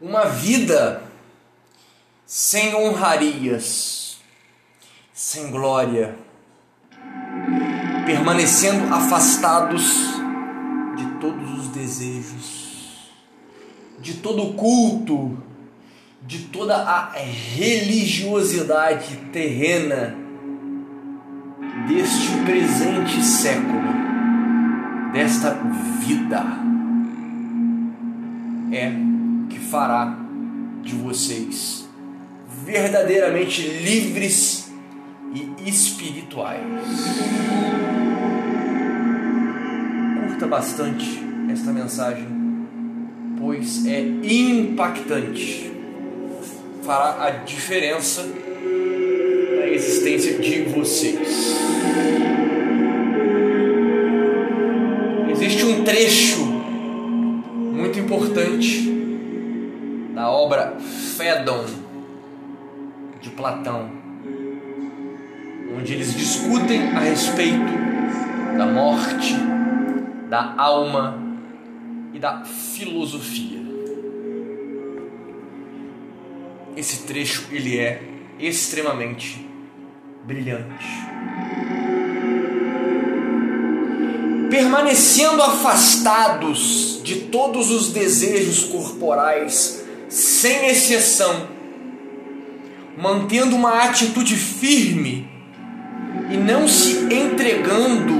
uma vida sem honrarias, sem glória, permanecendo afastados de todos os desejos, de todo o culto, de toda a religiosidade terrena deste presente século, desta vida, é que fará de vocês verdadeiramente livres e espirituais. Curta bastante esta mensagem, pois é impactante. Fará a diferença na existência de vocês. Existe um trecho muito importante da obra Fédon de Platão, onde eles discutem a respeito da morte, da alma e da filosofia. Esse trecho ele é extremamente brilhante. Permanecendo afastados de todos os desejos corporais, sem exceção, mantendo uma atitude firme e não se entregando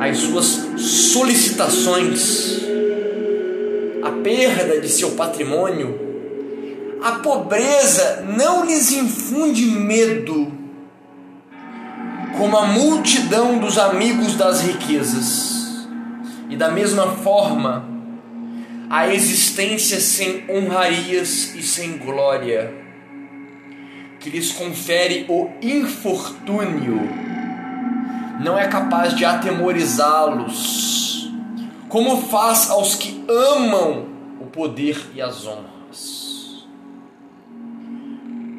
às suas solicitações, a perda de seu patrimônio, a pobreza não lhes infunde medo, como a multidão dos amigos das riquezas. E da mesma forma, a existência sem honrarias e sem glória, que lhes confere o infortúnio, não é capaz de atemorizá-los, como faz aos que amam o poder e as honras.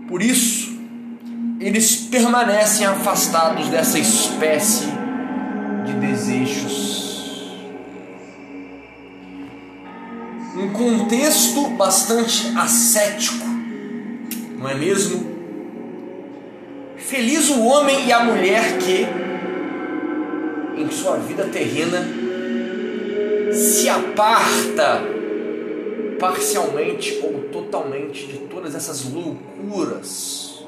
Por isso, eles permanecem afastados dessa espécie de desejos contexto bastante ascético, não é mesmo? Feliz o homem e a mulher que, em sua vida terrena, se aparta parcialmente ou totalmente de todas essas loucuras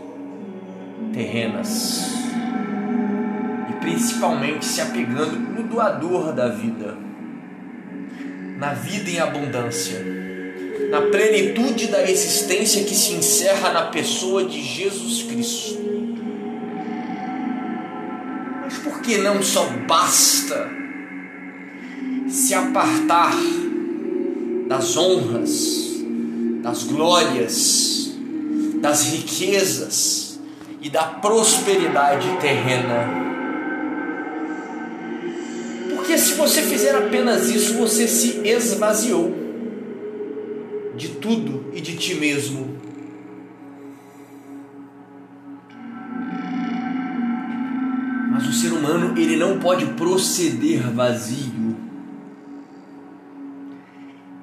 terrenas e principalmente se apegando no doador da vida na vida em abundância, na plenitude da existência que se encerra na pessoa de Jesus Cristo. Mas por que não só basta se apartar das honras, das glórias, das riquezas e da prosperidade terrena? Você fizer apenas isso, você se esvaziou de tudo e de ti mesmo. Mas o ser humano, ele não pode proceder vazio.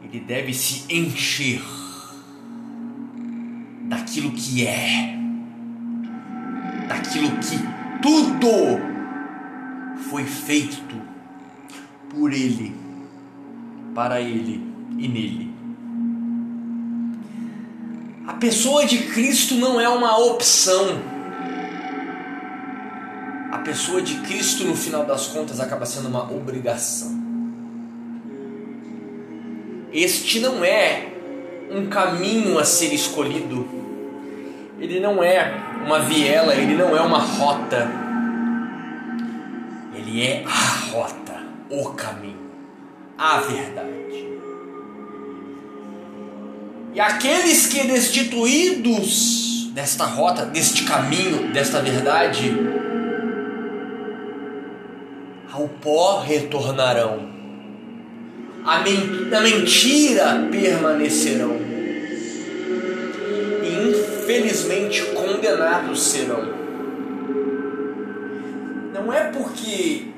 Ele deve se encher daquilo que é, daquilo que tudo foi feito por Ele, para Ele e nele. A pessoa de Cristo não é uma opção. A pessoa de Cristo, no final das contas, acaba sendo uma obrigação. Este não é um caminho a ser escolhido, ele não é uma viela, ele não é uma rota, ele é a rota o caminho, a verdade. E aqueles que destituídos desta rota, deste caminho, desta verdade, ao pó retornarão, a, men mentira permanecerão, e infelizmente condenados serão. Não é porque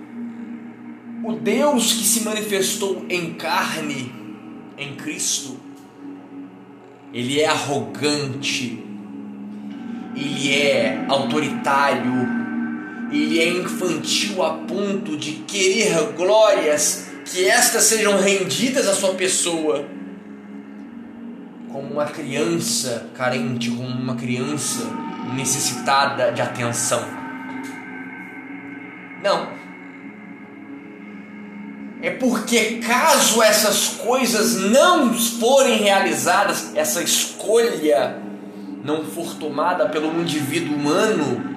o Deus que se manifestou em carne, em Cristo, ele é arrogante, ele é autoritário, ele é infantil a ponto de querer glórias que estas sejam rendidas à sua pessoa, como uma criança carente, como uma criança necessitada de atenção. Não. É porque, caso essas coisas não forem realizadas, essa escolha não for tomada pelo indivíduo humano,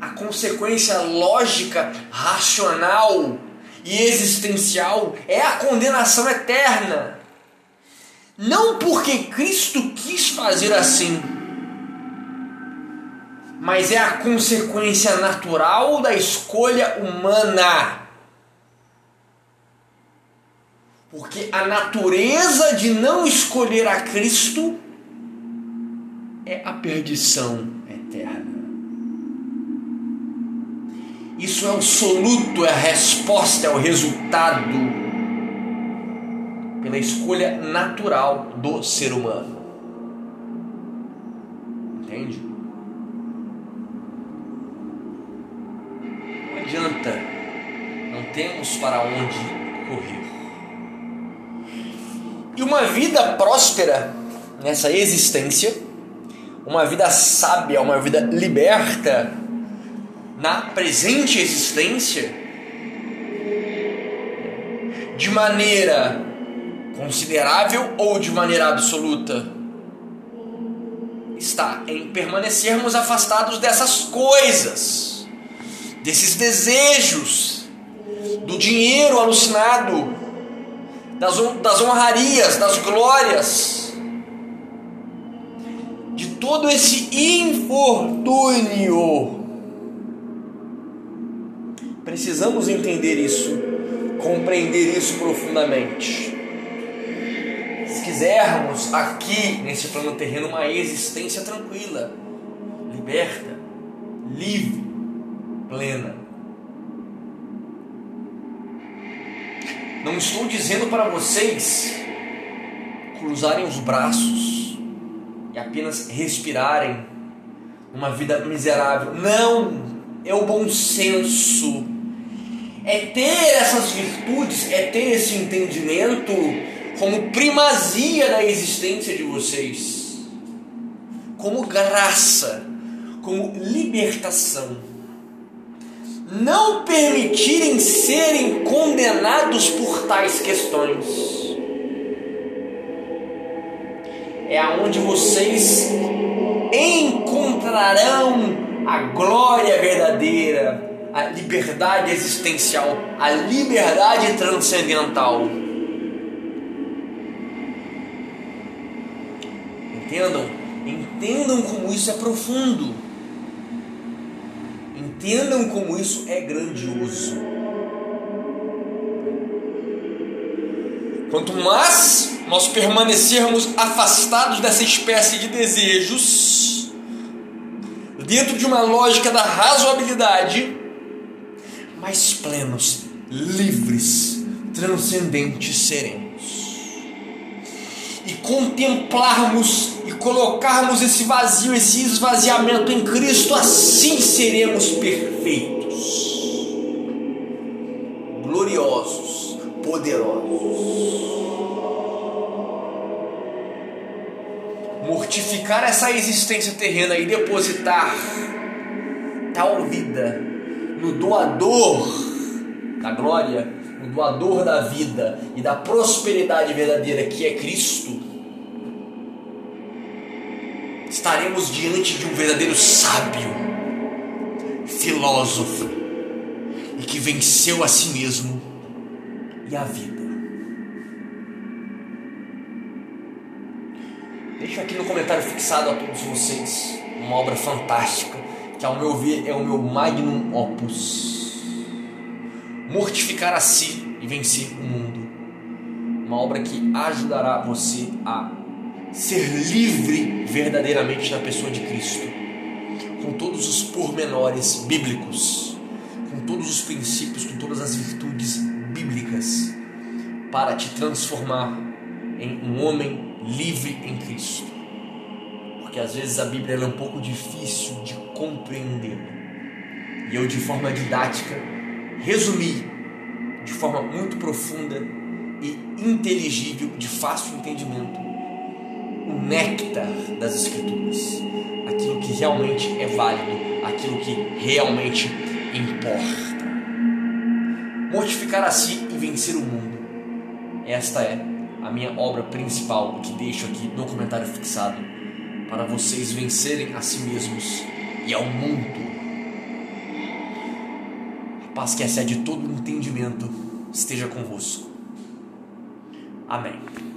a consequência lógica, racional e existencial é a condenação eterna. Não porque Cristo quis fazer assim, mas é a consequência natural da escolha humana. Porque a natureza de não escolher a Cristo é a perdição eterna. Isso é o soluto, é a resposta, é o resultado pela escolha natural do ser humano. Entende? Adianta, não temos para onde correr. E uma vida próspera nessa existência, uma vida sábia, uma vida liberta na presente existência de maneira considerável ou de maneira absoluta está em permanecermos afastados dessas coisas, desses desejos, do dinheiro alucinado, das, das honrarias, das glórias, de todo esse infortúnio Precisamos entender isso, compreender isso profundamente. Se quisermos aqui nesse plano terreno uma existência tranquila, liberta, livre, plena. Não estou dizendo para vocês cruzarem os braços e apenas respirarem uma vida miserável. Não! É o bom senso é ter essas virtudes, é ter esse entendimento como primazia da existência de vocês, como graça, como libertação. Não permitirem serem condenados por tais questões. É aonde vocês encontrarão a glória verdadeira a liberdade existencial, a liberdade transcendental. Entendam? Entendam como isso é profundo. Entendam como isso é grandioso. Quanto mais nós permanecermos afastados dessa espécie de desejos, dentro de uma lógica da razoabilidade, mais plenos, livres, transcendentes seremos. E contemplarmos colocarmos esse vazio, esse esvaziamento em Cristo, assim seremos perfeitos, gloriosos, poderosos. Mortificar essa existência terrena e depositar tal vida no doador da glória, no doador da vida e da prosperidade verdadeira que é Cristo, estaremos diante de um verdadeiro sábio, filósofo e que venceu a si mesmo e a vida. Deixo aqui no comentário fixado a todos vocês uma obra fantástica que ao meu ver é o meu magnum opus. Mortificar a si e vencer o mundo. Uma obra que ajudará você a ser livre verdadeiramente na pessoa de Cristo, com todos os pormenores bíblicos, com todos os princípios, com todas as virtudes bíblicas, para te transformar em um homem livre em Cristo. Porque às vezes a Bíblia é um pouco difícil de compreender. E eu, de forma didática, resumi de forma muito profunda e inteligível, de fácil entendimento, o néctar das Escrituras, aquilo que realmente é válido, aquilo que realmente importa. Mortificar a si e vencer o mundo. Esta é a minha obra principal que deixo aqui no comentário fixado para vocês vencerem a si mesmos e ao mundo. A paz que excede todo entendimento esteja convosco. Amém.